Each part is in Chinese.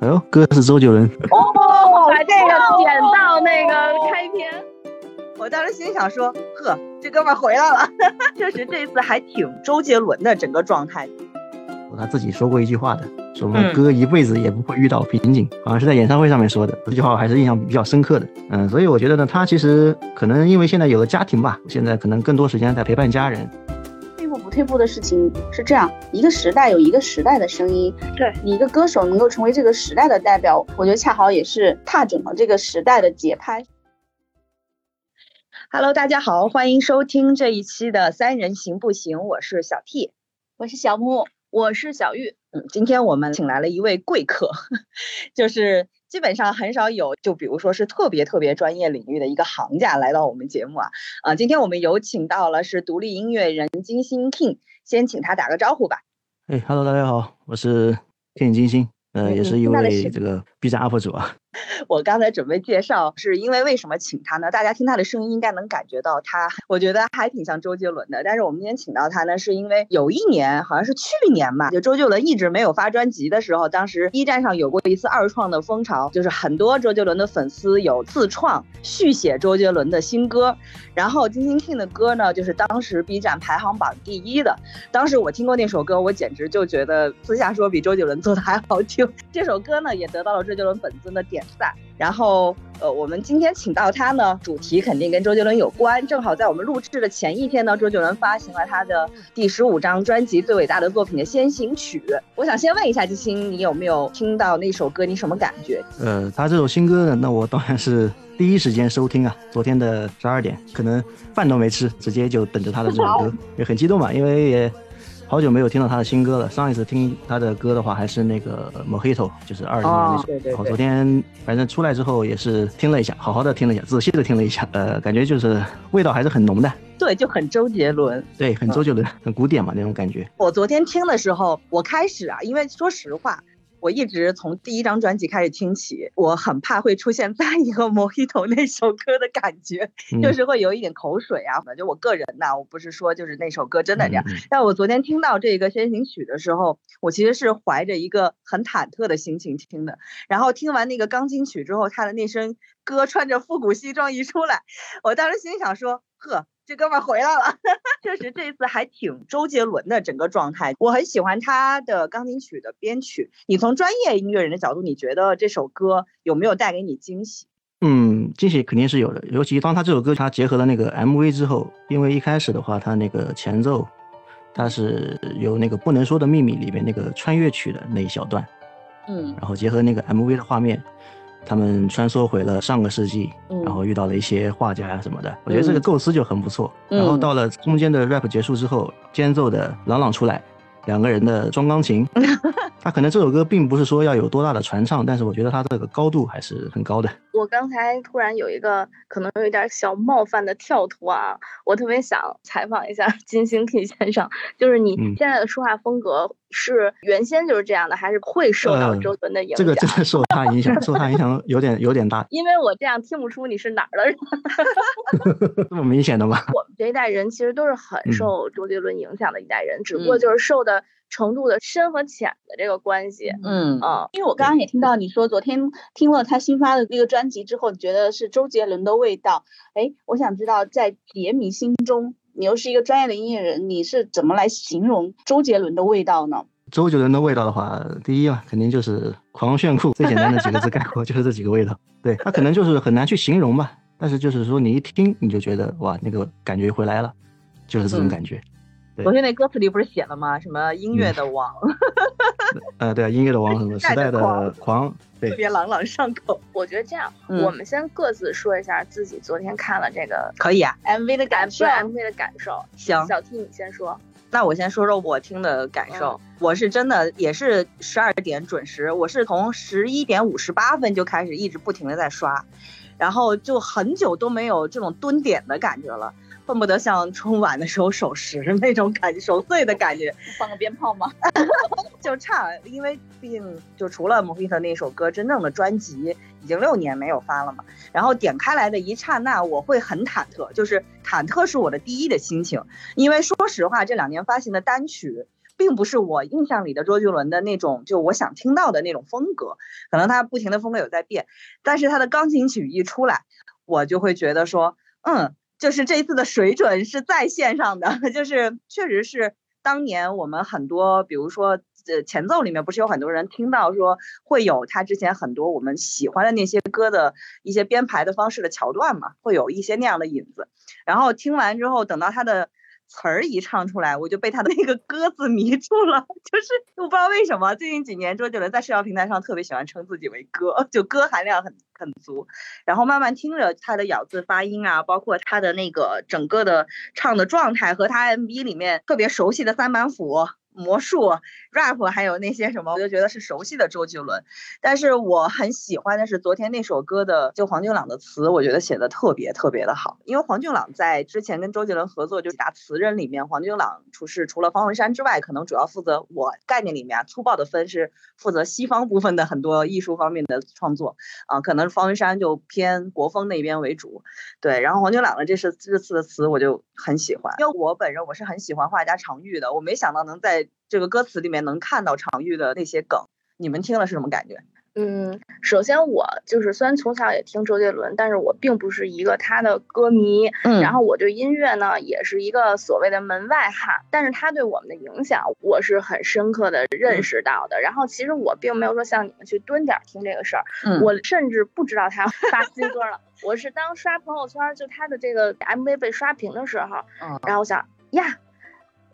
哎呦，哥是周杰伦。哦，把这个剪到那个开篇。我当时心想说，呵，这哥们回来了，确实这次还挺周杰伦的整个状态。他自己说过一句话的，说哥一辈子也不会遇到瓶颈，好像是在演唱会上面说的。这句话我还是印象比较深刻的。嗯，所以我觉得呢，他其实可能因为现在有了家庭吧，现在可能更多时间在陪伴家人。退步的事情是这样，一个时代有一个时代的声音。对你一个歌手能够成为这个时代的代表，我觉得恰好也是踏准了这个时代的节拍。Hello，大家好，欢迎收听这一期的三人行不行？我是小 T，我是小木，我是小玉。嗯，今天我们请来了一位贵客，就是基本上很少有，就比如说是特别特别专业领域的一个行家来到我们节目啊。啊，今天我们有请到了是独立音乐人金星 King，先请他打个招呼吧。哎，Hello，大家好，我是 King 金星，呃，也是一位这个 B 站 UP 主啊。我刚才准备介绍，是因为为什么请他呢？大家听他的声音应该能感觉到他，我觉得还挺像周杰伦的。但是我们今天请到他呢，是因为有一年，好像是去年吧，就周杰伦一直没有发专辑的时候，当时 B 站上有过一次二创的风潮，就是很多周杰伦的粉丝有自创续写周杰伦的新歌。然后金星听的歌呢，就是当时 B 站排行榜第一的。当时我听过那首歌，我简直就觉得私下说比周杰伦做的还好听。这首歌呢，也得到了周杰伦粉丝的点。赞。然后，呃，我们今天请到他呢，主题肯定跟周杰伦有关。正好在我们录制的前一天呢，周杰伦发行了他的第十五张专辑《最伟大的作品》的先行曲。我想先问一下金星，你有没有听到那首歌？你什么感觉？呃，他这首新歌呢，那我当然是第一时间收听啊。昨天的十二点，可能饭都没吃，直接就等着他的这首歌，也很激动嘛，因为也。好久没有听到他的新歌了。上一次听他的歌的话，还是那个《Mojito》，就是二零年那首。对对。我昨天反正出来之后也是听了一下，好好的听了一下，仔细的听了一下。呃，感觉就是味道还是很浓的。对，就很周杰伦。对，很周杰伦，很古典嘛那种感觉。我昨天听的时候，我开始啊，因为说实话。我一直从第一张专辑开始听起，我很怕会出现在一个《Mojito》那首歌的感觉，就是会有一点口水啊。反正我个人呐，我不是说就是那首歌真的这样。但我昨天听到这个先行曲的时候，我其实是怀着一个很忐忑的心情听的。然后听完那个钢琴曲之后，他的那声歌穿着复古西装一出来，我当时心想说：呵。这哥们回来了，确实这次还挺周杰伦的整个状态，我很喜欢他的钢琴曲的编曲。你从专业音乐人的角度，你觉得这首歌有没有带给你惊喜？嗯，惊喜肯定是有的，尤其当他这首歌他结合了那个 MV 之后，因为一开始的话，他那个前奏，他是有那个不能说的秘密里面那个穿越曲的那一小段，嗯，然后结合那个 MV 的画面。他们穿梭回了上个世纪，然后遇到了一些画家呀什么的，我觉得这个构思就很不错。然后到了中间的 rap 结束之后，间奏的朗朗出来。两个人的装钢琴，他可能这首歌并不是说要有多大的传唱，但是我觉得他这个高度还是很高的。我刚才突然有一个可能有一点小冒犯的跳脱啊，我特别想采访一下 金星 K 先生，就是你现在的说话风格是原先就是这样的，还是会受到周伦的影响？这个真的受他影响，受他影响有点有点大。因为我这样听不出你是哪儿的人，这么明显的吗？我们这一代人其实都是很受周杰伦影响的一代人，只不过就是受的。程度的深和浅的这个关系，嗯啊，因为我刚刚也听到你说，昨天听了他新发的那个专辑之后，你觉得是周杰伦的味道。哎，我想知道，在杰迷心中，你又是一个专业的音乐人，你是怎么来形容周杰伦的味道呢？周杰伦的味道的话，第一嘛，肯定就是狂炫酷，最简单的几个字概括 就是这几个味道。对他可能就是很难去形容吧，但是就是说你一听你就觉得哇，那个感觉回来了，就是这种感觉。昨天那歌词里不是写了吗？什么音乐的王？呃，对啊，音乐的王，什么 时代的狂，特别朗朗上口。我觉得这样，我们先各自说一下自己昨天看了这个可以啊，MV 的感受，MV 的感受。行，小 T 你先说。那我先说说我听的感受。我是真的也是十二点准时，我是从十一点五十八分就开始一直不停的在刷，然后就很久都没有这种蹲点的感觉了。恨不得像春晚的时候守时那种感觉，守岁的感觉。放个鞭炮吗？就差，因为毕竟就除了《Mojito》那首歌，真正的专辑已经六年没有发了嘛。然后点开来的一刹那，我会很忐忑，就是忐忑是我的第一的心情。因为说实话，这两年发行的单曲并不是我印象里的周杰伦的那种，就我想听到的那种风格。可能他不停的风格有在变，但是他的钢琴曲一出来，我就会觉得说，嗯，就是这次的水准是在线上的，就是确实是当年我们很多，比如说。呃，前奏里面不是有很多人听到说会有他之前很多我们喜欢的那些歌的一些编排的方式的桥段嘛，会有一些那样的影子。然后听完之后，等到他的词儿一唱出来，我就被他的那个歌字迷住了。就是我不知道为什么，最近几年周杰伦在社交平台上特别喜欢称自己为歌，就歌含量很很足。然后慢慢听着他的咬字发音啊，包括他的那个整个的唱的状态和他 MV 里面特别熟悉的三板斧。魔术、rap 还有那些什么，我就觉得是熟悉的周杰伦。但是我很喜欢的是昨天那首歌的，就黄俊朗的词，我觉得写的特别特别的好。因为黄俊朗在之前跟周杰伦合作就几大词人里面，黄俊朗除是除了方文山之外，可能主要负责我概念里面粗暴的分是负责西方部分的很多艺术方面的创作啊，可能方文山就偏国风那边为主。对，然后黄俊朗的这是这次的词我就很喜欢，因为我本人我是很喜欢画家常玉的，我没想到能在。这个歌词里面能看到常玉的那些梗，你们听了是什么感觉？嗯，首先我就是虽然从小也听周杰伦，但是我并不是一个他的歌迷。嗯，然后我对音乐呢也是一个所谓的门外汉，但是他对我们的影响我是很深刻的认识到的。然后其实我并没有说像你们去蹲点听这个事儿，我甚至不知道他发新歌了。我是当刷朋友圈，就他的这个 MV 被刷屏的时候，然后我想呀。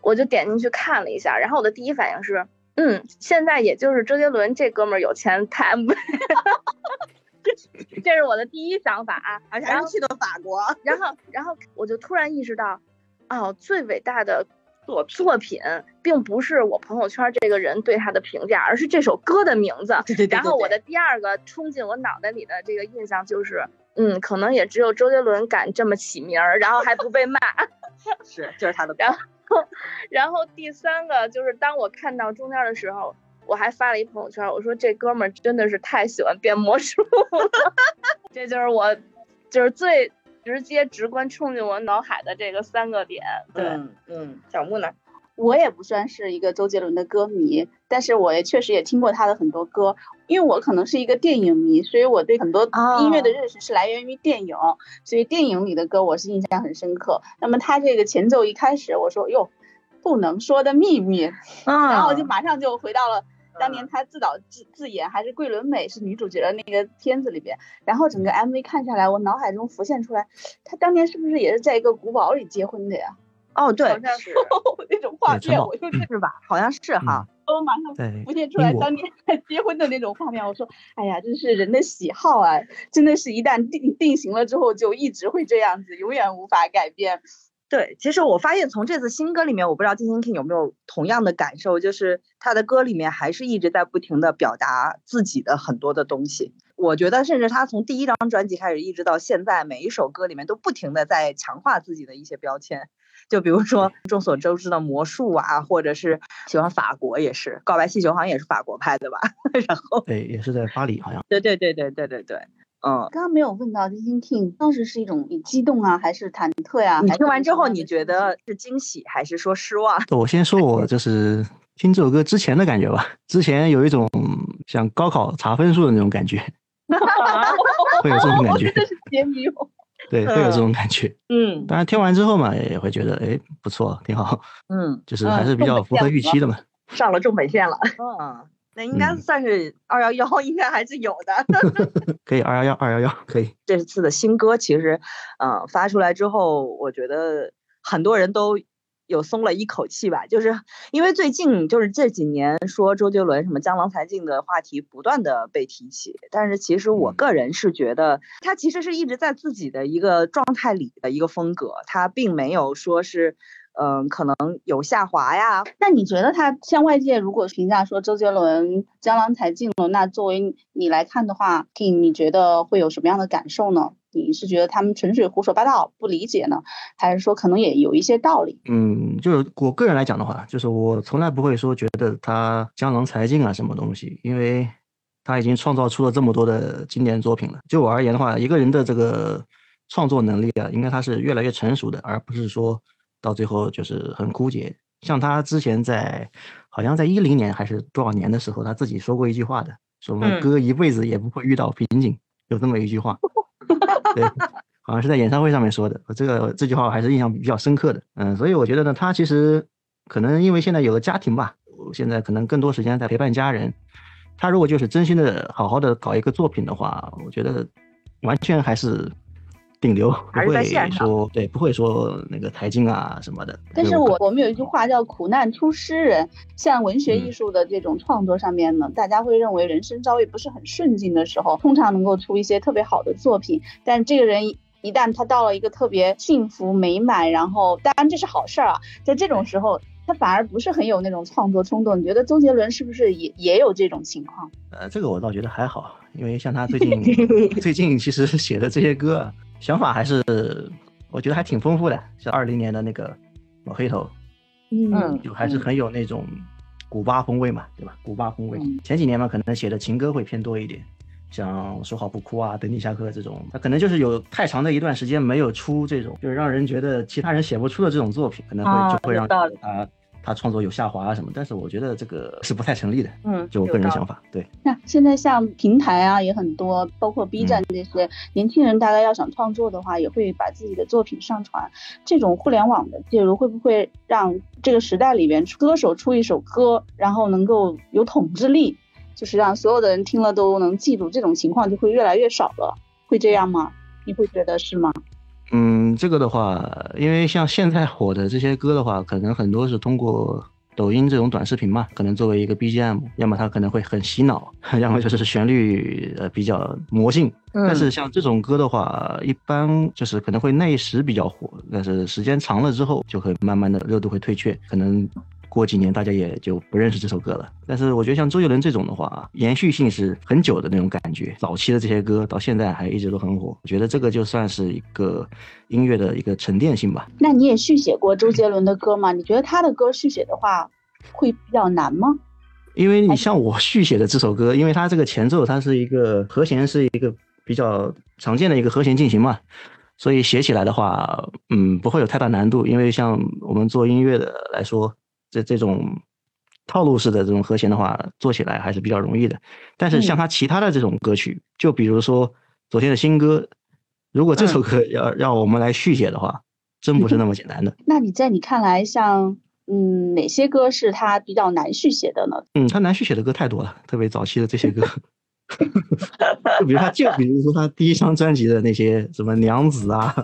我就点进去看了一下，然后我的第一反应是，嗯，现在也就是周杰伦这哥们儿有钱太，这是我的第一想法啊，而且还是去的法国。然后，然后我就突然意识到，哦，最伟大的作作品，并不是我朋友圈这个人对他的评价，而是这首歌的名字。对对对。然后我的第二个冲进我脑袋里的这个印象就是，嗯，可能也只有周杰伦敢这么起名儿，然后还不被骂。是，就是他的。然后。然后第三个就是当我看到中间的时候，我还发了一朋友圈，我说这哥们儿真的是太喜欢变魔术了，这就是我，就是最直接直观冲进我脑海的这个三个点。对，嗯，小木呢？我也不算是一个周杰伦的歌迷，但是我也确实也听过他的很多歌。因为我可能是一个电影迷，所以我对很多音乐的认识是来源于电影，所以电影里的歌我是印象很深刻。那么他这个前奏一开始，我说哟，不能说的秘密，然后我就马上就回到了当年他自导自自演还是桂纶镁是女主角的那个片子里边，然后整个 MV 看下来，我脑海中浮现出来，他当年是不是也是在一个古堡里结婚的呀？哦，对，好像是 那种画面，我就是吧，好像是哈，我马上浮现出来当年 结婚的那种画面。我说，哎呀，真是人的喜好啊，真的是一旦定定型了之后，就一直会这样子，永远无法改变。对，其实我发现从这次新歌里面，我不知道金星 King 有没有同样的感受，就是他的歌里面还是一直在不停的表达自己的很多的东西。我觉得，甚至他从第一张专辑开始，一直到现在，每一首歌里面都不停的在强化自己的一些标签。就比如说众所周知的魔术啊，或者是喜欢法国也是，告白气球好像也是法国拍的吧？然后对，也是在巴黎好像。对对对对对对对，嗯。刚刚没有问到金星 King 当时是一种激动啊，还是忐忑呀？你听完之后你觉得是惊喜还是说失望？我先说我 就是听这首歌之前的感觉吧，之前有一种像高考查分数的那种感觉，会有这种感觉。真的是解谜对，会有这种感觉。嗯，当然听完之后嘛，也会觉得哎不错，挺好。嗯，就是还是比较符合预期的嘛。上了重本线了。嗯，那应该算是二幺幺，应该还是有的。可以二幺幺二幺幺可以。这次的新歌其实，嗯，发出来之后，我觉得很多人都。有松了一口气吧，就是因为最近就是这几年说周杰伦什么江郎才尽的话题不断的被提起，但是其实我个人是觉得他其实是一直在自己的一个状态里的一个风格，他并没有说是，嗯，可能有下滑呀。那你觉得他像外界如果评价说周杰伦江郎才尽了，那作为你来看的话，King 你觉得会有什么样的感受呢？你是觉得他们纯粹胡说八道不理解呢，还是说可能也有一些道理？嗯，就是我个人来讲的话，就是我从来不会说觉得他江郎才尽啊什么东西，因为他已经创造出了这么多的经典作品了。就我而言的话，一个人的这个创作能力啊，应该他是越来越成熟的，而不是说到最后就是很枯竭。像他之前在，好像在一零年还是多少年的时候，他自己说过一句话的，说我们歌一辈子也不会遇到瓶颈，有这么一句话。对，好像是在演唱会上面说的。这个这句话我还是印象比较深刻的。嗯，所以我觉得呢，他其实可能因为现在有了家庭吧，现在可能更多时间在陪伴家人。他如果就是真心的好好的搞一个作品的话，我觉得完全还是。顶流 不会说对，不会说那个财经啊什么的。但是我我们有一句话叫“苦难出诗人”，像文学艺术的这种创作上面呢，大家会认为人生遭遇不是很顺境的时候，通常能够出一些特别好的作品。但这个人一旦他到了一个特别幸福美满，然后当然这是好事儿啊，在这种时候他反而不是很有那种创作冲动。你觉得周杰伦是不是也也有这种情况？呃，这个我倒觉得还好，因为像他最近 最近其实写的这些歌。想法还是我觉得还挺丰富的，像二零年的那个老黑头，嗯，就还是很有那种古巴风味嘛，对吧？古巴风味。前几年嘛，可能写的情歌会偏多一点，像说好不哭啊，等你下课这种，他可能就是有太长的一段时间没有出这种，就是让人觉得其他人写不出的这种作品，可能会就会让他。他创作有下滑啊什么，但是我觉得这个是不太成立的。嗯，就我个人想法。对，那现在像平台啊也很多，包括 B 站这些年轻人，大概要想创作的话，也会把自己的作品上传。这种互联网的介入，会不会让这个时代里边歌手出一首歌，然后能够有统治力，就是让所有的人听了都能记住？这种情况就会越来越少了，会这样吗？你会觉得是吗？嗯，这个的话，因为像现在火的这些歌的话，可能很多是通过抖音这种短视频嘛，可能作为一个 BGM，要么它可能会很洗脑，要么就是旋律呃比较魔性。但是像这种歌的话，一般就是可能会那一时比较火，但是时间长了之后，就会慢慢的热度会退却，可能。过几年大家也就不认识这首歌了，但是我觉得像周杰伦这种的话，延续性是很久的那种感觉。早期的这些歌到现在还一直都很火，我觉得这个就算是一个音乐的一个沉淀性吧。那你也续写过周杰伦的歌吗？你觉得他的歌续写的话会比较难吗？因为你像我续写的这首歌，因为它这个前奏它是一个和弦是一个比较常见的一个和弦进行嘛，所以写起来的话，嗯，不会有太大难度。因为像我们做音乐的来说。这这种套路式的这种和弦的话，做起来还是比较容易的。但是像他其他的这种歌曲，就比如说昨天的新歌，如果这首歌要让我们来续写的话，真不是那么简单的。那你在你看来，像嗯哪些歌是他比较难续写的呢？嗯，他难续写的歌太多了，特别早期的这些歌，就比如他就比如说他第一张专辑的那些什么娘子啊。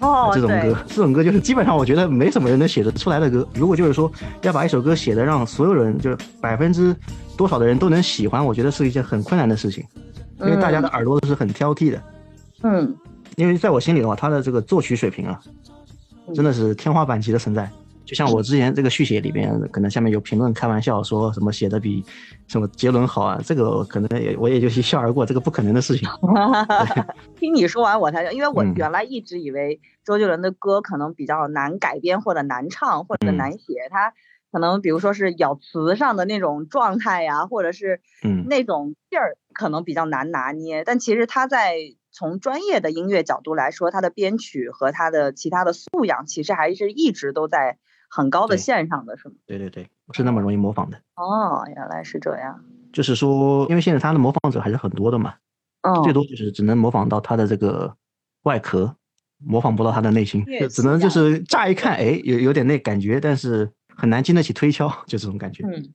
哦，这种歌，这种歌就是基本上我觉得没什么人能写得出来的歌。如果就是说要把一首歌写的让所有人就是百分之多少的人都能喜欢，我觉得是一件很困难的事情，因为大家的耳朵都是很挑剔的。嗯，因为在我心里的话，他的这个作曲水平啊，真的是天花板级的存在。就像我之前这个续写里边，可能下面有评论开玩笑说什么写的比什么杰伦好啊，这个可能也我也就一 笑而过，这个不可能的事情。听你说完我才，因为我原来一直以为周杰伦的歌可能比较难改编或者难唱或者难写，他可能比如说是咬词上的那种状态呀，或者是那种劲儿可能比较难拿捏，但其实他在。从专业的音乐角度来说，他的编曲和他的其他的素养，其实还是一直都在很高的线上的，是吗？对对对，不是那么容易模仿的。哦，原来是这样。就是说，因为现在他的模仿者还是很多的嘛，嗯，最多就是只能模仿到他的这个外壳，模仿不到他的内心，就只能就是乍一看，哎，有有点那感觉，但是很难经得起推敲，就这种感觉。嗯，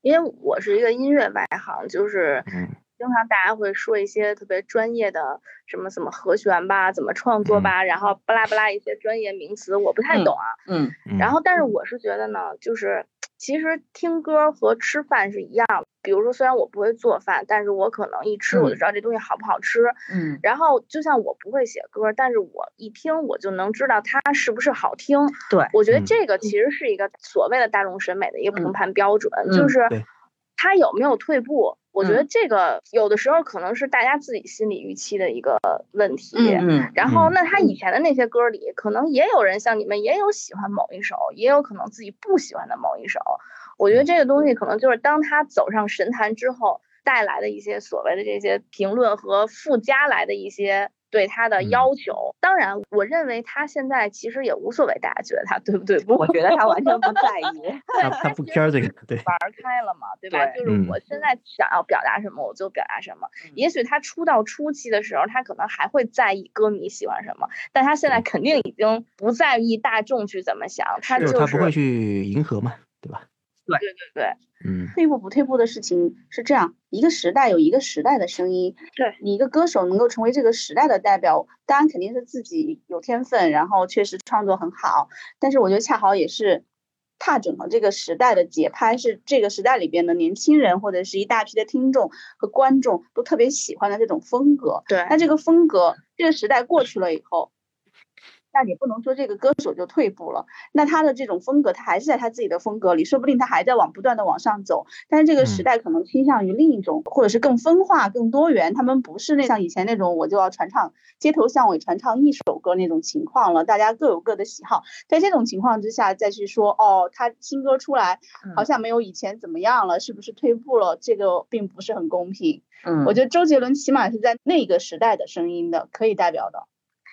因为我是一个音乐外行，就是。经常大家会说一些特别专业的什么什么和弦吧，怎么创作吧，然后巴拉巴拉一些专业名词，我不太懂啊。嗯。然后，但是我是觉得呢，就是其实听歌和吃饭是一样的。比如说，虽然我不会做饭，但是我可能一吃我就知道这东西好不好吃。嗯。然后，就像我不会写歌，但是我一听我就能知道它是不是好听。对。我觉得这个其实是一个所谓的大众审美的一个评判标准，就是它有没有退步。我觉得这个有的时候可能是大家自己心理预期的一个问题。嗯然后，那他以前的那些歌里，可能也有人像你们，也有喜欢某一首，也有可能自己不喜欢的某一首。我觉得这个东西可能就是当他走上神坛之后带来的一些所谓的这些评论和附加来的一些对他的要求。当然，我认为他现在其实也无所谓，大家觉得他对不对？我觉得他完全不在意，他他不 care 这个，对，玩开了嘛，对吧？就是我现在想要表达什么，我就表达什么。也许他出道初期的时候，他可能还会在意歌迷喜欢什么，但他现在肯定已经不在意大众去怎么想，他就是他不会去迎合嘛，对吧？对对对对。嗯，退步不退步的事情是这样，一个时代有一个时代的声音。对你一个歌手能够成为这个时代的代表，当然肯定是自己有天分，然后确实创作很好。但是我觉得恰好也是踏准了这个时代的节拍，是这个时代里边的年轻人或者是一大批的听众和观众都特别喜欢的这种风格。对，那这个风格，这个时代过去了以后。那你不能说这个歌手就退步了，那他的这种风格，他还是在他自己的风格里，说不定他还在往不断的往上走。但是这个时代可能倾向于另一种，或者是更分化、更多元。他们不是那像以前那种我就要传唱街头巷尾传唱一首歌那种情况了，大家各有各的喜好。在这种情况之下再去说哦，他新歌出来好像没有以前怎么样了，是不是退步了？这个并不是很公平。嗯，我觉得周杰伦起码是在那个时代的声音的，可以代表的。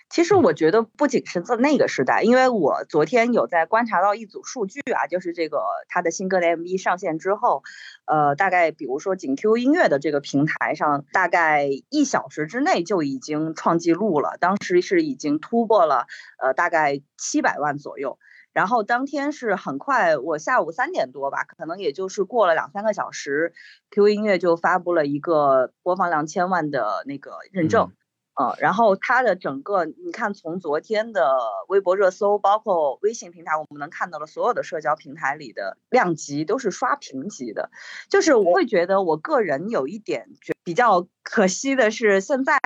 其实我觉得不仅是在那个时代，因为我昨天有在观察到一组数据啊，就是这个他的新歌的 MV 上线之后，呃，大概比如说仅 Q 音乐的这个平台上，大概一小时之内就已经创纪录了，当时是已经突破了呃大概七百万左右，然后当天是很快，我下午三点多吧，可能也就是过了两三个小时，Q 音乐就发布了一个播放量千万的那个认证。呃，然后它的整个，你看从昨天的微博热搜，包括微信平台，我们能看到的所有的社交平台里的量级都是刷屏级的。就是我会觉得，我个人有一点觉比较可惜的是，现在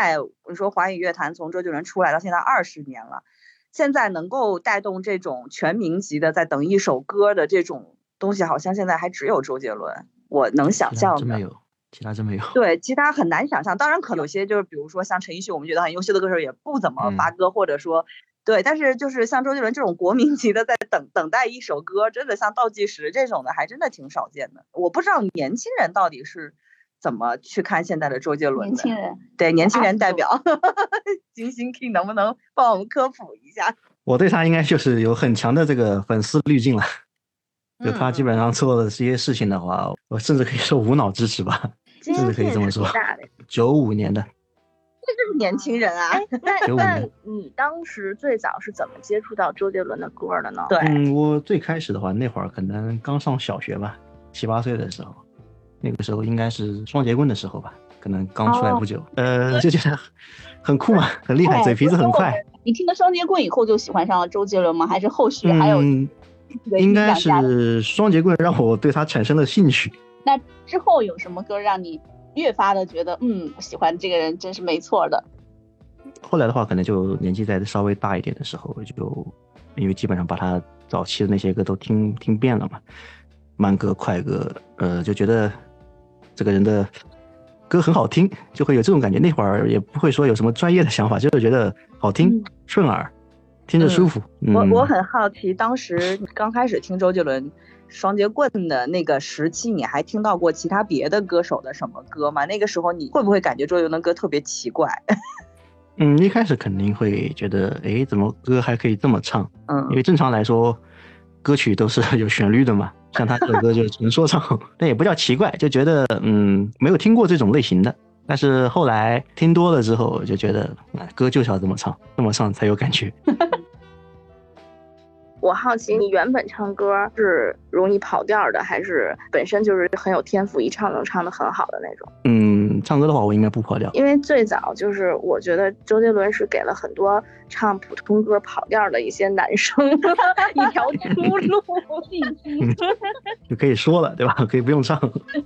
你说华语乐坛从周杰伦出来到现在二十年了，现在能够带动这种全民级的在等一首歌的这种东西，好像现在还只有周杰伦，我能想象的。其他真没有，对，其他很难想象。当然，可能有些就是，比如说像陈奕迅，我们觉得很优秀的歌手也不怎么发歌，或者说，对。但是就是像周杰伦这种国民级的，在等等待一首歌，真的像倒计时这种的，还真的挺少见的。我不知道年轻人到底是怎么去看现在的周杰伦的。年轻人，对年轻人代表，金星 King 能不能帮我们科普一下？我对他应该就是有很强的这个粉丝滤镜了。就他基本上做的这些事情的话，我甚至可以说无脑支持吧。真的可以这么说，九五年的，这就是年轻人啊。那那你当时最早是怎么接触到周杰伦的歌的呢？对，嗯，我最开始的话，那会儿可能刚上小学吧，七八岁的时候，那个时候应该是双截棍的时候吧，可能刚出来不久，呃，就觉得很酷嘛，很厉害，嘴皮子很快。你听了双截棍以后就喜欢上了周杰伦吗？还是后续还有？应该是双截棍让我对他产生了兴趣。那之后有什么歌让你越发的觉得，嗯，喜欢这个人真是没错的？后来的话，可能就年纪再稍微大一点的时候，就因为基本上把他早期的那些歌都听听遍了嘛，慢歌、快歌，呃，就觉得这个人的歌很好听，就会有这种感觉。那会儿也不会说有什么专业的想法，就是觉得好听、顺耳，听着舒服。我我很好奇，当时刚开始听周杰伦。双截棍的那个时期，你还听到过其他别的歌手的什么歌吗？那个时候你会不会感觉周杰伦的歌特别奇怪？嗯，一开始肯定会觉得，哎，怎么歌还可以这么唱？嗯，因为正常来说，歌曲都是 有旋律的嘛，像他这首歌就是纯说唱，但也不叫奇怪，就觉得嗯，没有听过这种类型的。但是后来听多了之后，就觉得，歌就是要这么唱，这么唱才有感觉。我好奇，你原本唱歌是容易跑调的，还是本身就是很有天赋，一唱能唱得很好的那种？嗯，唱歌的话，我应该不跑调，因为最早就是我觉得周杰伦是给了很多唱普通歌跑调的一些男生 一条出路，就可以说了，对吧？可以不用唱。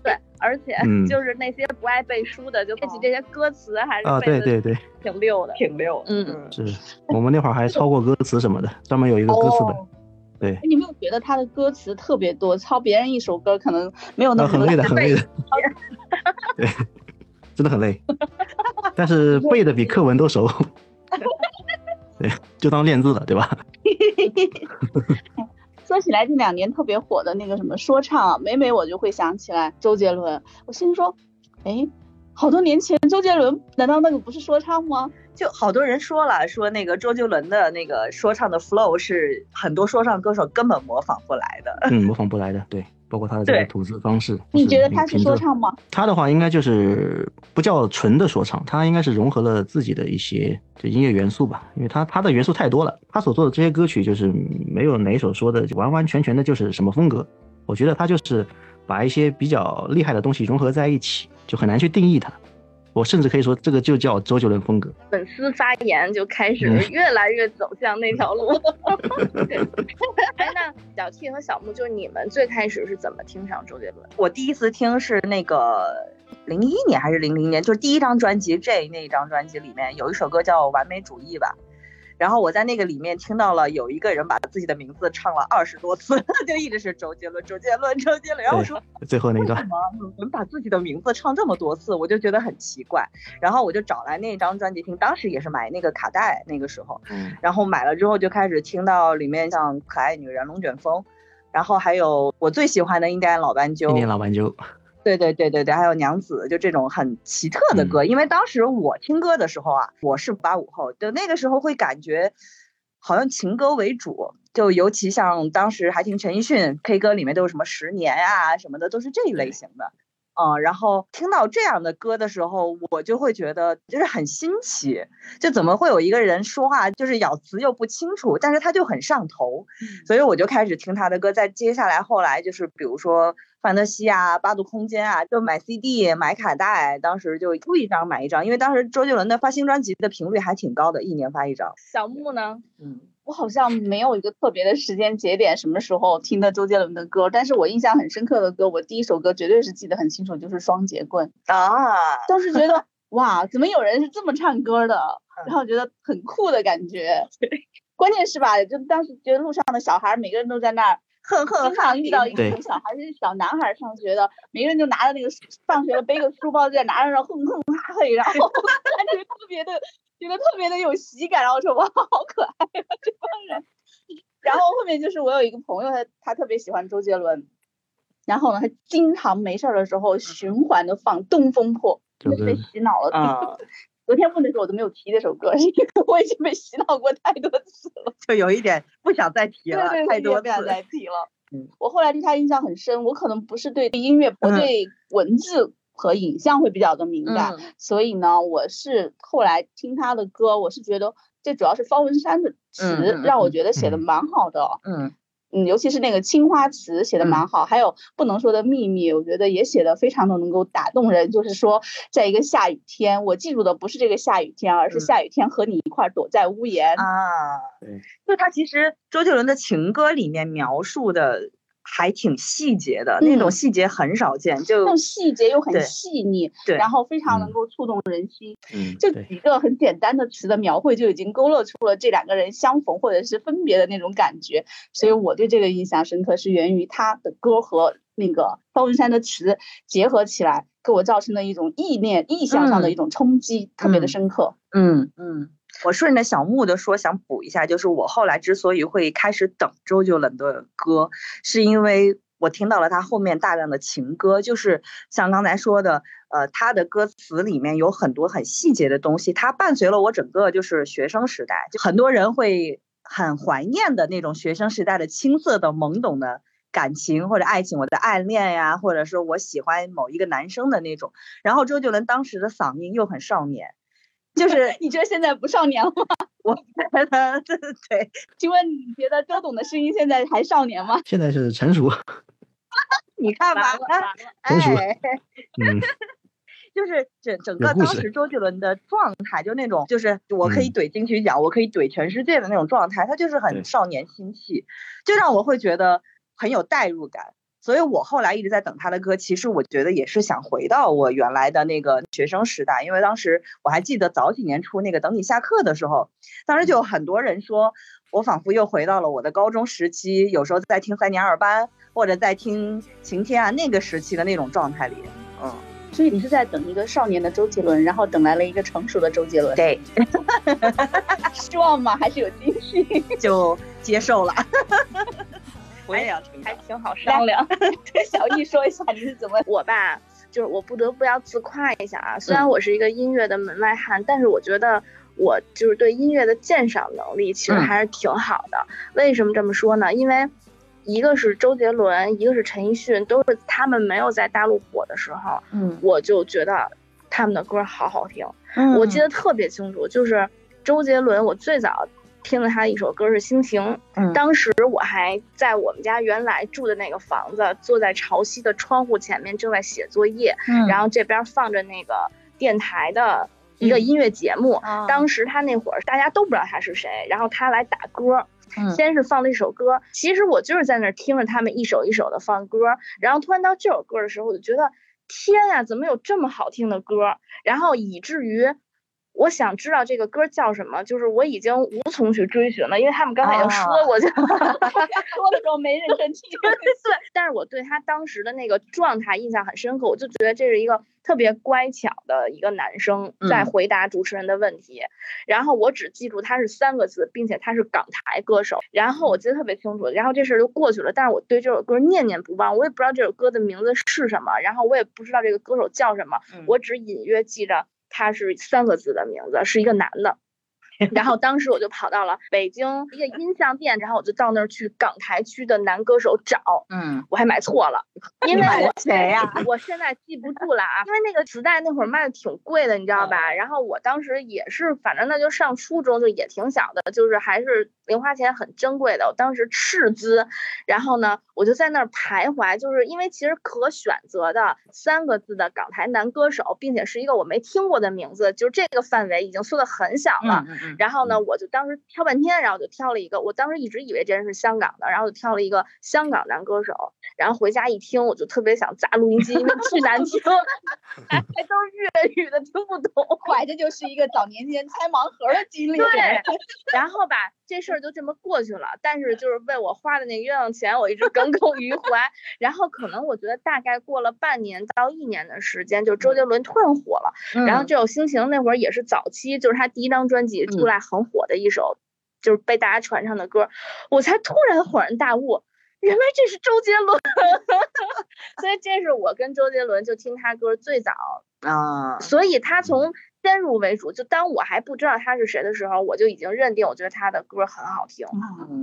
对，而且 就是那些不爱背书的，就背起这些歌词还是啊，对对对，挺溜的，挺溜。嗯，是我们那会儿还抄过歌词什么的，专门有一个歌词本。对，你没有觉得他的歌词特别多？抄别人一首歌可能没有那么很累的，很累的。对，真的很累。但是背的比课文都熟。对，就当练字了，对吧？说起来，这两年特别火的那个什么说唱，每每我就会想起来周杰伦。我心说，哎，好多年前周杰伦难道那个不是说唱吗？就好多人说了，说那个周杰伦的那个说唱的 flow 是很多说唱歌手根本模仿不来的。嗯，模仿不来的，对，包括他的这个吐字方式。你觉得他是说唱吗？他的话应该就是不叫纯的说唱，他应该是融合了自己的一些就音乐元素吧，因为他他的元素太多了，他所做的这些歌曲就是没有哪首说的完完全全的就是什么风格。我觉得他就是把一些比较厉害的东西融合在一起，就很难去定义它。我甚至可以说，这个就叫周杰伦风格。粉丝发言就开始越来越走向那条路。哎，那小 T 和小木，就是你们最开始是怎么听上周杰伦？我第一次听是那个零一年还是零零年，就是第一张专辑《J》那一张专辑里面有一首歌叫《完美主义》吧。然后我在那个里面听到了有一个人把自己的名字唱了二十多次，就一直是周杰伦，周杰伦，周杰伦。然后我说最后那段，为什么有人把自己的名字唱这么多次？我就觉得很奇怪。然后我就找来那张专辑听，当时也是买那个卡带，那个时候，然后买了之后就开始听到里面像可爱女人、龙卷风，然后还有我最喜欢的应该老斑鸠，老斑鸠。对对对对对，还有娘子，就这种很奇特的歌。因为当时我听歌的时候啊，我是八五后，就那个时候会感觉好像情歌为主，就尤其像当时还听陈奕迅 K 歌里面都是什么十年啊什么的，都是这一类型的。嗯，然后听到这样的歌的时候，我就会觉得就是很新奇，就怎么会有一个人说话就是咬词又不清楚，但是他就很上头，所以我就开始听他的歌。在接下来后来就是比如说范德西啊、八度空间啊，就买 CD、买卡带，当时就出一张买一张，因为当时周杰伦的发新专辑的频率还挺高的，一年发一张。小木呢？嗯。我好像没有一个特别的时间节点，什么时候听的周杰伦的歌，但是我印象很深刻的歌，我第一首歌绝对是记得很清楚，就是《双截棍》啊。当时觉得 哇，怎么有人是这么唱歌的？然后觉得很酷的感觉。关键是吧，就当时觉得路上的小孩每个人都在那儿。哼哼，经常遇到一个小孩是小男孩上学的，每个人就拿着那个放学了背个书包在拿着哼哼哈嘿，然 后感觉特别的，觉得特别的有喜感，然后说哇好可爱啊这帮人。然后后面就是我有一个朋友，他他特别喜欢周杰伦，然后呢他经常没事的时候循环的放《东风破》，就被洗脑了。昨天问的时候我都没有提这首歌，因为我已经被洗脑过太多次了，就有一点不想再提了，太多不想再提了。嗯，我后来对他印象很深，我可能不是对音乐，我对文字和影像会比较的敏感，所以呢，我是后来听他的歌，我是觉得这主要是方文山的词让我觉得写的蛮好的。嗯。嗯，尤其是那个青花瓷写的蛮好，还有不能说的秘密，我觉得也写的非常的能够打动人。就是说，在一个下雨天，我记住的不是这个下雨天，而是下雨天和你一块躲在屋檐啊。对，就他其实周杰伦的情歌里面描述的。还挺细节的那种细节很少见，就细节又很细腻，对，然后非常能够触动人心。嗯，就几个很简单的词的描绘，就已经勾勒出了这两个人相逢或者是分别的那种感觉。所以我对这个印象深刻，是源于他的歌和那个方文山的词结合起来，给我造成的一种意念、意象上的一种冲击，特别的深刻。嗯嗯。我顺着小木的说，想补一下，就是我后来之所以会开始等周杰伦的歌，是因为我听到了他后面大量的情歌，就是像刚才说的，呃，他的歌词里面有很多很细节的东西，它伴随了我整个就是学生时代，就很多人会很怀念的那种学生时代的青涩的懵懂的感情或者爱情，我的暗恋呀，或者说我喜欢某一个男生的那种，然后周杰伦当时的嗓音又很少年。就是你觉得现在不少年了吗？我觉得对。请问你觉得周董的声音现在还少年吗？现在是成熟。你看吧，成熟。嗯，就是整整个当时周杰伦的状态，就那种就是我可以怼金曲奖，我可以怼全世界的那种状态，他就是很少年心气，就让我会觉得很有代入感。所以我后来一直在等他的歌，其实我觉得也是想回到我原来的那个学生时代，因为当时我还记得早几年出那个《等你下课》的时候，当时就有很多人说我仿佛又回到了我的高中时期，有时候在听三年二班或者在听晴天啊那个时期的那种状态里，嗯，所以你是在等一个少年的周杰伦，然后等来了一个成熟的周杰伦，对，失望吗？还是有惊喜？就接受了。我也要听，还挺好商量。小易说一下你是怎么？我吧，就是我不得不要自夸一下啊。虽然我是一个音乐的门外汉，但是我觉得我就是对音乐的鉴赏能力其实还是挺好的。为什么这么说呢？因为一个是周杰伦，一个是陈奕迅，都是他们没有在大陆火的时候，嗯，我就觉得他们的歌好好听。我记得特别清楚，就是周杰伦，我最早听了他的一首歌是《心情》，当时我还在我们家原来住的那个房子，坐在朝西的窗户前面正在写作业，然后这边放着那个电台的。一个音乐节目，当时他那会儿大家都不知道他是谁，然后他来打歌，先是放了一首歌，其实我就是在那儿听着他们一首一首的放歌，然后突然到这首歌的时候，我就觉得天呀，怎么有这么好听的歌？然后以至于。我想知道这个歌叫什么，就是我已经无从去追寻了，因为他们刚才已经说过去了，说的时候没认真听。对，但是我对他当时的那个状态印象很深刻，我就觉得这是一个特别乖巧的一个男生在回答主持人的问题。然后我只记住他是三个字，并且他是港台歌手。然后我记得特别清楚，然后这事儿就过去了。但是我对这首歌念念不忘，我也不知道这首歌的名字是什么，然后我也不知道这个歌手叫什么，我只隐约记着。他是三个字的名字，是一个男的。然后当时我就跑到了北京一个音像店，然后我就到那儿去港台区的男歌手找。嗯，我还买错了，因为我谁呀？我现在记不住了啊，因为那个磁带那会儿卖的挺贵的，你知道吧？然后我当时也是，反正那就上初中，就也挺小的，就是还是零花钱很珍贵的。我当时斥资，然后呢，我就在那儿徘徊，就是因为其实可选择的三个字的港台男歌手，并且是一个我没听过的名字，就是这个范围已经缩的很小了。然后呢，我就当时挑半天，然后就挑了一个，我当时一直以为这人是香港的，然后就挑了一个香港男歌手。然后回家一听，我就特别想砸录音机，因为巨难听，还还都是粤语的，听不懂。怀着就是一个早年间拆盲盒的经历。对，然后吧，这事儿就这么过去了。但是就是为我花的那冤枉钱，我一直耿耿于怀。然后可能我觉得大概过了半年到一年的时间，就周杰伦突然火了。然后这首《心情》那会儿也是早期，就是他第一张专辑出来很火的一首，就是被大家传唱的歌，我才突然恍然大悟。原来这是周杰伦，所以这是我跟周杰伦就听他歌最早啊，所以他从。先入为主，就当我还不知道他是谁的时候，我就已经认定，我觉得他的歌很好听。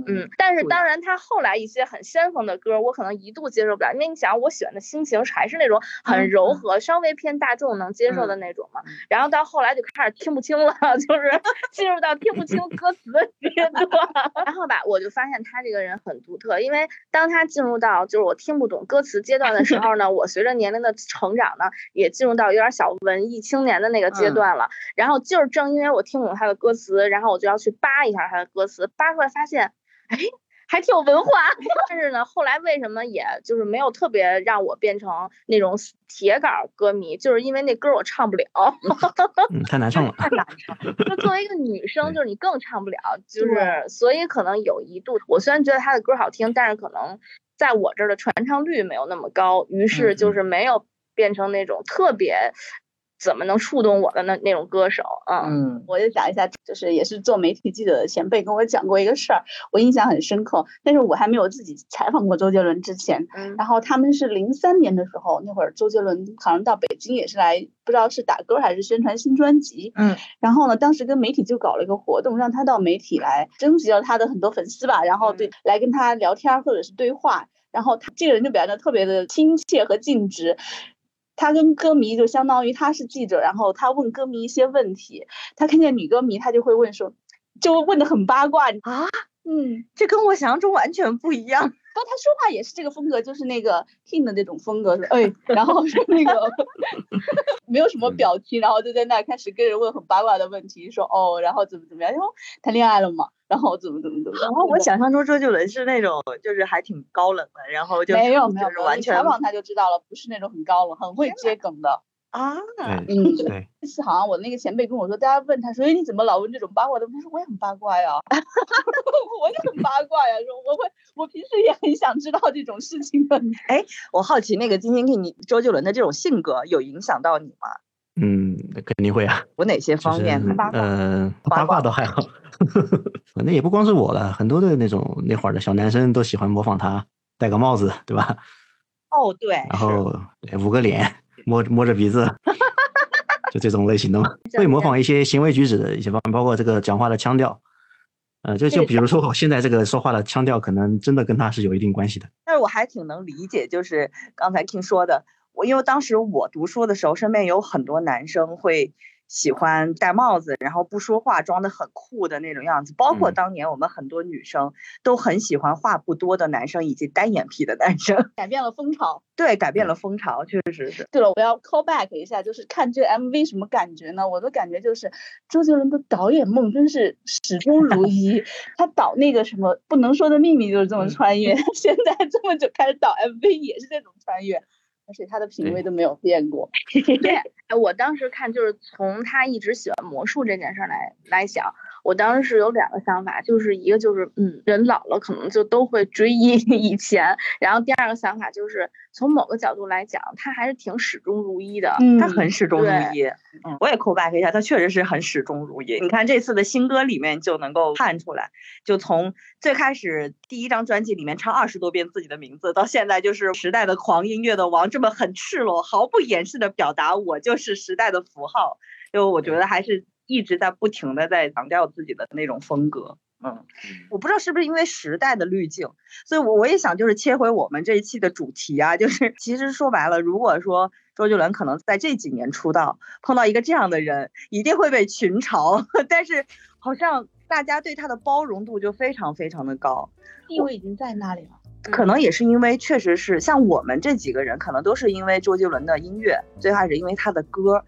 嗯，但是当然，他后来一些很先锋的歌，我可能一度接受不了，因为你想，我喜欢的心情还是那种很柔和、稍微偏大众能接受的那种嘛。然后到后来就开始听不清了，就是进入到听不清歌词的阶段。然后吧，我就发现他这个人很独特，因为当他进入到就是我听不懂歌词阶段的时候呢，我随着年龄的成长呢，也进入到有点小文艺青年的那个阶段。了，然后就是正因为我听不懂他的歌词，然后我就要去扒一下他的歌词，扒出来发现，哎，还挺有文化。但是呢，后来为什么也就是没有特别让我变成那种铁杆歌迷，就是因为那歌我唱不了，太难唱了。太难唱。就作为一个女 生，就是你更唱不了，就是所以可能有一度，我虽然觉得他的歌好听，但是可能在我这儿的传唱率没有那么高，于是就是没有变成那种特别。怎么能触动我的那那种歌手啊？嗯，我就讲一下，就是也是做媒体记者的前辈跟我讲过一个事儿，我印象很深刻。但是我还没有自己采访过周杰伦之前，嗯，然后他们是零三年的时候，那会儿周杰伦好像到北京也是来，不知道是打歌还是宣传新专辑，嗯，然后呢，当时跟媒体就搞了一个活动，让他到媒体来征集了他的很多粉丝吧，然后对来跟他聊天或者是对话，然后他这个人就表现的特别的亲切和尽职。他跟歌迷就相当于他是记者，然后他问歌迷一些问题，他看见女歌迷，他就会问说，就问的很八卦啊，嗯，这跟我想象中完全不一样。不，他说话也是这个风格，就是那个 King 的那种风格，是哎，然后是那个 没有什么表情，然后就在那开始跟人问很八卦的问题，说哦，然后怎么怎么样，然后谈恋爱了嘛？然后怎么怎么怎么？然后我想象中周杰伦是那种就是还挺高冷的，然后就没有没有完全采访他就知道了，不是那种很高冷，很会接梗的。啊，嗯，对，这次好像我那个前辈跟我说，大家问他说，哎，你怎么老问这种八卦的？他说我也很八卦呀，我也很八卦呀，说我会，我平时也很想知道这种事情的。哎，我好奇那个金星 K，你周杰伦的这种性格有影响到你吗？嗯，肯定会啊。我哪些方面？呃，八卦倒还好，那也不光是我了，很多的那种那会儿的小男生都喜欢模仿他，戴个帽子，对吧？哦，对。然后捂个脸。摸摸着鼻子，就这种类型的嘛，会模仿一些行为举止的一些方面，包括这个讲话的腔调。呃，就就比如说我现在这个说话的腔调，可能真的跟他是有一定关系的。但是我还挺能理解，就是刚才听说的，我因为当时我读书的时候，身边有很多男生会。喜欢戴帽子，然后不说话，装的很酷的那种样子。包括当年我们很多女生都很喜欢话不多的男生，以及单眼皮的男生，改变了风潮。对，改变了风潮，确实是。对了，我要 call back 一下，就是看这个 MV 什么感觉呢？我的感觉就是周杰伦的导演梦真是始终如一。他导那个什么不能说的秘密就是这么穿越，现在这么久开始导 MV 也是这种穿越。而且他的品味都没有变过。对，我当时看就是从他一直喜欢魔术这件事来来想。我当时是有两个想法，就是一个就是，嗯，人老了可能就都会追忆 以前，然后第二个想法就是从某个角度来讲，他还是挺始终如一的，他很始终如一。嗯，我也 call back 一下，他确实是很始终如一。你看这次的新歌里面就能够看出来，就从最开始第一张专辑里面唱二十多遍自己的名字，到现在就是时代的狂音乐的王，这么很赤裸、毫不掩饰的表达我就是时代的符号，就我觉得还是。一直在不停的在强调自己的那种风格，嗯，我不知道是不是因为时代的滤镜，所以我我也想就是切回我们这一期的主题啊，就是其实说白了，如果说周杰伦可能在这几年出道，碰到一个这样的人，一定会被群嘲，但是好像大家对他的包容度就非常非常的高，地位已经在那里了。可能也是因为确实是像我们这几个人，可能都是因为周杰伦的音乐，最开始因为他的歌。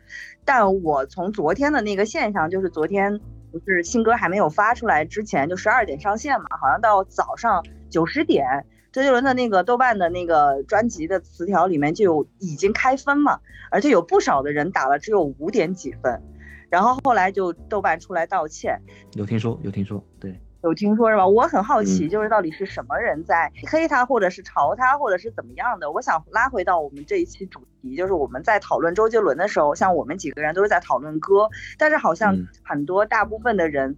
但我从昨天的那个现象，就是昨天不是新歌还没有发出来之前，就十二点上线嘛，好像到早上九十点，周杰伦的那个豆瓣的那个专辑的词条里面就有已经开分嘛，而且有不少的人打了只有五点几分，然后后来就豆瓣出来道歉，有听说有听说，对。有听说是吧？我很好奇，就是到底是什么人在黑他，或者是嘲他，或者是怎么样的？我想拉回到我们这一期主题，就是我们在讨论周杰伦的时候，像我们几个人都是在讨论歌，但是好像很多大部分的人，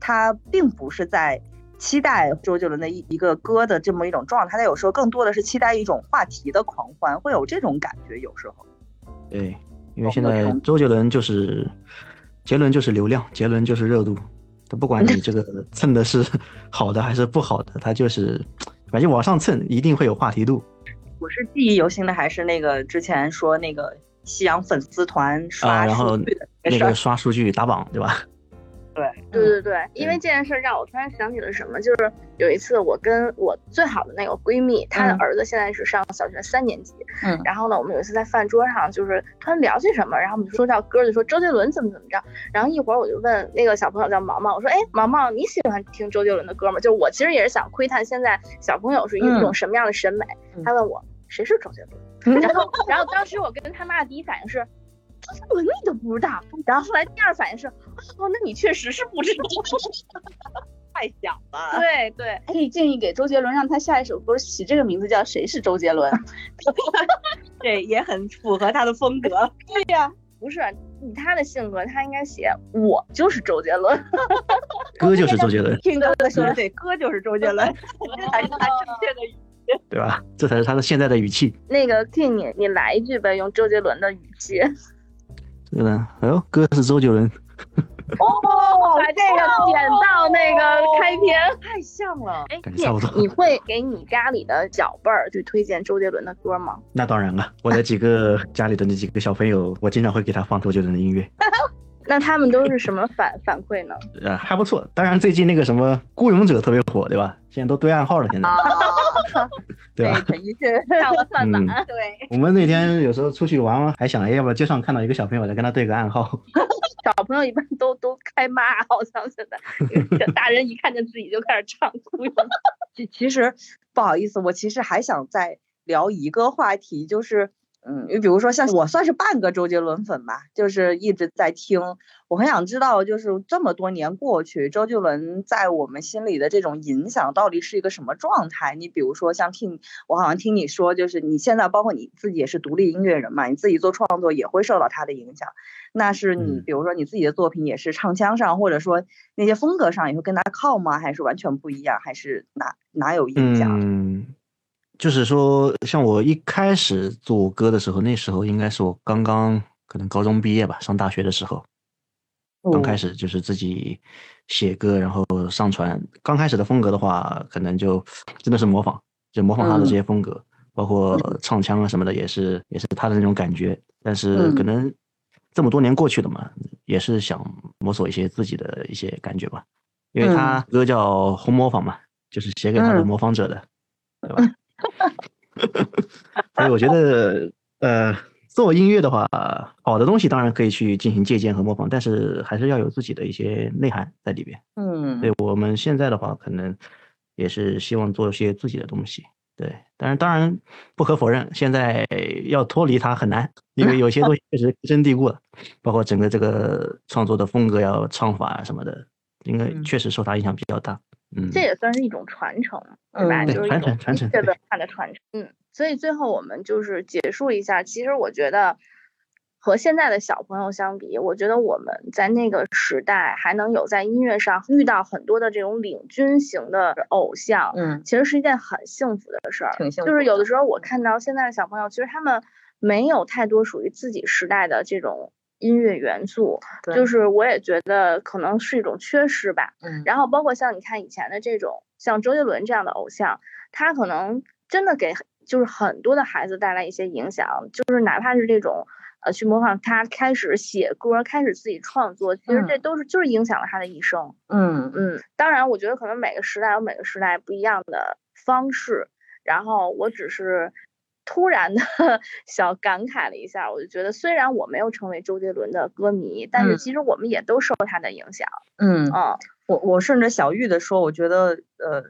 他并不是在期待周杰伦的一一个歌的这么一种状态，他有时候更多的是期待一种话题的狂欢，会有这种感觉，有时候。对，因为现在周杰伦就是杰伦就是流量，杰伦就是热度。不管你这个 蹭的是好的还是不好的，他就是反正往上蹭，一定会有话题度。我是记忆犹新的，还是那个之前说那个夕阳粉丝团刷数据的那个刷数据打榜，对吧？对对对对，因为这件事让我突然想起了什么，就是有一次我跟我最好的那个闺蜜，她的儿子现在是上小学三年级，嗯，然后呢，我们有一次在饭桌上就是突然聊起什么，然后我们就说到歌，就说周杰伦怎么怎么着，然后一会儿我就问那个小朋友叫毛毛，我说哎毛毛你喜欢听周杰伦的歌吗？就是我其实也是想窥探现在小朋友是一种什么样的审美，他问我谁是周杰伦，然后然后当时我跟他妈的第一反应是。周杰伦你都不知道，然后后来第二反应是，哦，那你确实是不知道，太小了。对对，可以建议给周杰伦，让他下一首歌起这个名字叫《谁是周杰伦》，对，也很符合他的风格。对呀，不是以他的性格，他应该写我就是周杰伦，歌就是周杰伦。听歌的说对，歌就是周杰伦，这才是他正确的语气，对吧？这才是他的现在的语气。那个听你，你来一句呗，用周杰伦的语气。对吧？哎呦，歌是周杰伦。哦，把这个点到那个开篇，太像了。哎，差不多。你会给你家里的小辈儿去推荐周杰伦的歌吗？那当然了，我的几个家里的那几个小朋友，我经常会给他放周杰伦的音乐。那他们都是什么反反馈呢？呃，还不错。当然，最近那个什么《孤勇者》特别火，对吧？现在都对暗号了，现在。对吧？等于是上了算盘。对。我们那天有时候出去玩玩，还想，哎，要不要街上看到一个小朋友，再跟他对个暗号？小朋友一般都都开骂，好像现在 大人一看见自己就开始唱《孤勇者》。其其实不好意思，我其实还想再聊一个话题，就是。嗯，你比如说像我算是半个周杰伦粉吧，就是一直在听。我很想知道，就是这么多年过去，周杰伦在我们心里的这种影响到底是一个什么状态？你比如说像听，我好像听你说，就是你现在包括你自己也是独立音乐人嘛，你自己做创作也会受到他的影响。那是你比如说你自己的作品也是唱腔上，或者说那些风格上也会跟他靠吗？还是完全不一样？还是哪哪有影响？嗯。就是说，像我一开始做歌的时候，那时候应该是我刚刚可能高中毕业吧，上大学的时候，刚开始就是自己写歌，然后上传。刚开始的风格的话，可能就真的是模仿，就模仿他的这些风格，包括唱腔啊什么的，也是也是他的那种感觉。但是可能这么多年过去了嘛，也是想摸索一些自己的一些感觉吧。因为他歌叫《红模仿》嘛，就是写给他的模仿者的，对吧？所以我觉得，呃，做音乐的话，好的东西当然可以去进行借鉴和模仿，但是还是要有自己的一些内涵在里边。嗯，对我们现在的话，可能也是希望做一些自己的东西。对，但是当然不可否认，现在要脱离它很难，因为有些东西确实根深蒂固了，包括整个这个创作的风格、要唱法什么的，应该确实受它影响比较大。嗯，这也算是一种传承，对吧？就是一种传承对文化的传承。嗯，所以最后我们就是结束一下。其实我觉得和现在的小朋友相比，我觉得我们在那个时代还能有在音乐上遇到很多的这种领军型的偶像，嗯，其实是一件很幸福的事儿。挺幸福。就是有的时候我看到现在的小朋友，其实他们没有太多属于自己时代的这种。音乐元素，就是我也觉得可能是一种缺失吧。嗯，然后包括像你看以前的这种，像周杰伦这样的偶像，他可能真的给就是很多的孩子带来一些影响，就是哪怕是这种呃去模仿他开始写歌，开始自己创作，其实这都是就是影响了他的一生。嗯嗯，当然我觉得可能每个时代有每个时代不一样的方式，然后我只是。突然的 小感慨了一下，我就觉得虽然我没有成为周杰伦的歌迷，但是其实我们也都受他的影响。嗯嗯，我我顺着小玉的说，我觉得呃，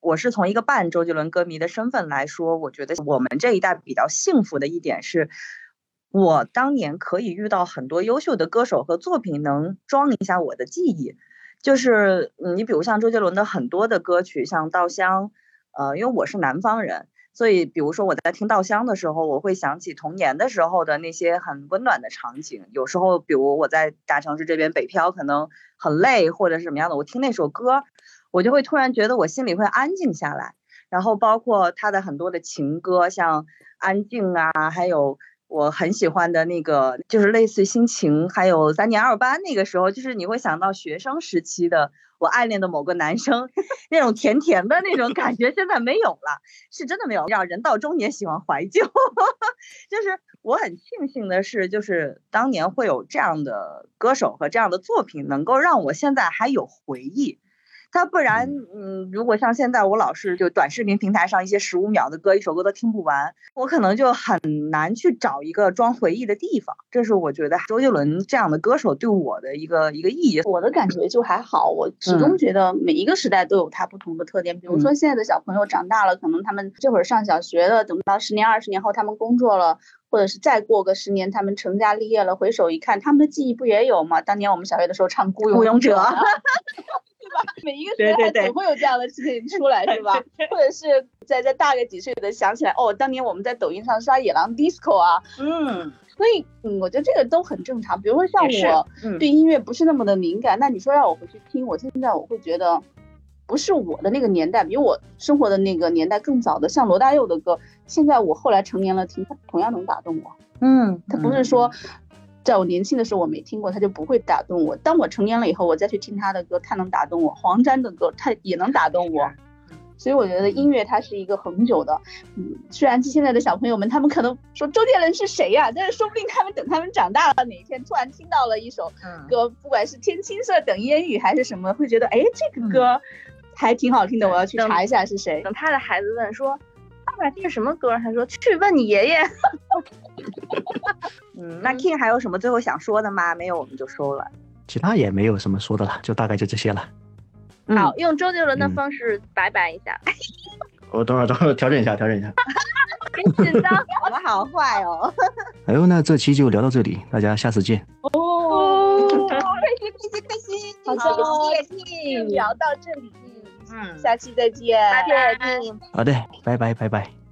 我是从一个半周杰伦歌迷的身份来说，我觉得我们这一代比较幸福的一点是，我当年可以遇到很多优秀的歌手和作品，能装一下我的记忆。就是你比如像周杰伦的很多的歌曲，像《稻香》，呃，因为我是南方人。所以，比如说我在听《稻香》的时候，我会想起童年的时候的那些很温暖的场景。有时候，比如我在大城市这边北漂，可能很累或者是什么样的，我听那首歌，我就会突然觉得我心里会安静下来。然后，包括他的很多的情歌，像《安静》啊，还有。我很喜欢的那个，就是类似心情，还有三年二班那个时候，就是你会想到学生时期的我暗恋的某个男生，那种甜甜的那种感觉，现在没有了，是真的没有。让人到中年喜欢怀旧，就是我很庆幸的是，就是当年会有这样的歌手和这样的作品，能够让我现在还有回忆。他不然，嗯，如果像现在我老是就短视频平台上一些十五秒的歌，一首歌都听不完，我可能就很难去找一个装回忆的地方。这是我觉得周杰伦这样的歌手对我的一个一个意义。我的感觉就还好，我始终觉得每一个时代都有它不同的特点。比如说现在的小朋友长大了，可能他们这会儿上小学了，等到十年二十年后他们工作了，或者是再过个十年他们成家立业了，回首一看，他们的记忆不也有吗？当年我们小学的时候唱《孤勇者》。每一个时代总会有这样的事情出来，是吧？或者是在在大个几岁的想起来，哦，当年我们在抖音上刷野狼 disco 啊，嗯，所以嗯，我觉得这个都很正常。比如说像我对音乐不是那么的敏感，那你说让我回去听，我现在我会觉得不是我的那个年代，比我生活的那个年代更早的，像罗大佑的歌，现在我后来成年了听，他同样能打动我。嗯，他不是说。在我年轻的时候，我没听过，他就不会打动我。当我成年了以后，我再去听他的歌，他能打动我。黄沾的歌，他也能打动我。所以我觉得音乐它是一个恒久的。嗯，虽然现在的小朋友们他们可能说周杰伦是谁呀，但是说不定他们等他们长大了，哪一天突然听到了一首歌，不管是天青色等烟雨还是什么，会觉得哎这个歌还挺好听的，我要去查一下是谁。等他的孩子问说。爸爸，这是什么歌？他说去问你爷爷。嗯，那 King 还有什么最后想说的吗？没有，我们就收了。其他也没有什么说的了，就大概就这些了。好，用周杰伦的方式拜拜一下。我等会儿等会儿调整一下，调整一下。很紧张，我们好坏哦。哎呦，那这期就聊到这里，大家下次见。哦，开心开心开心，好谢谢聊到这里。嗯，下期再见，拜拜。好的，拜拜拜拜。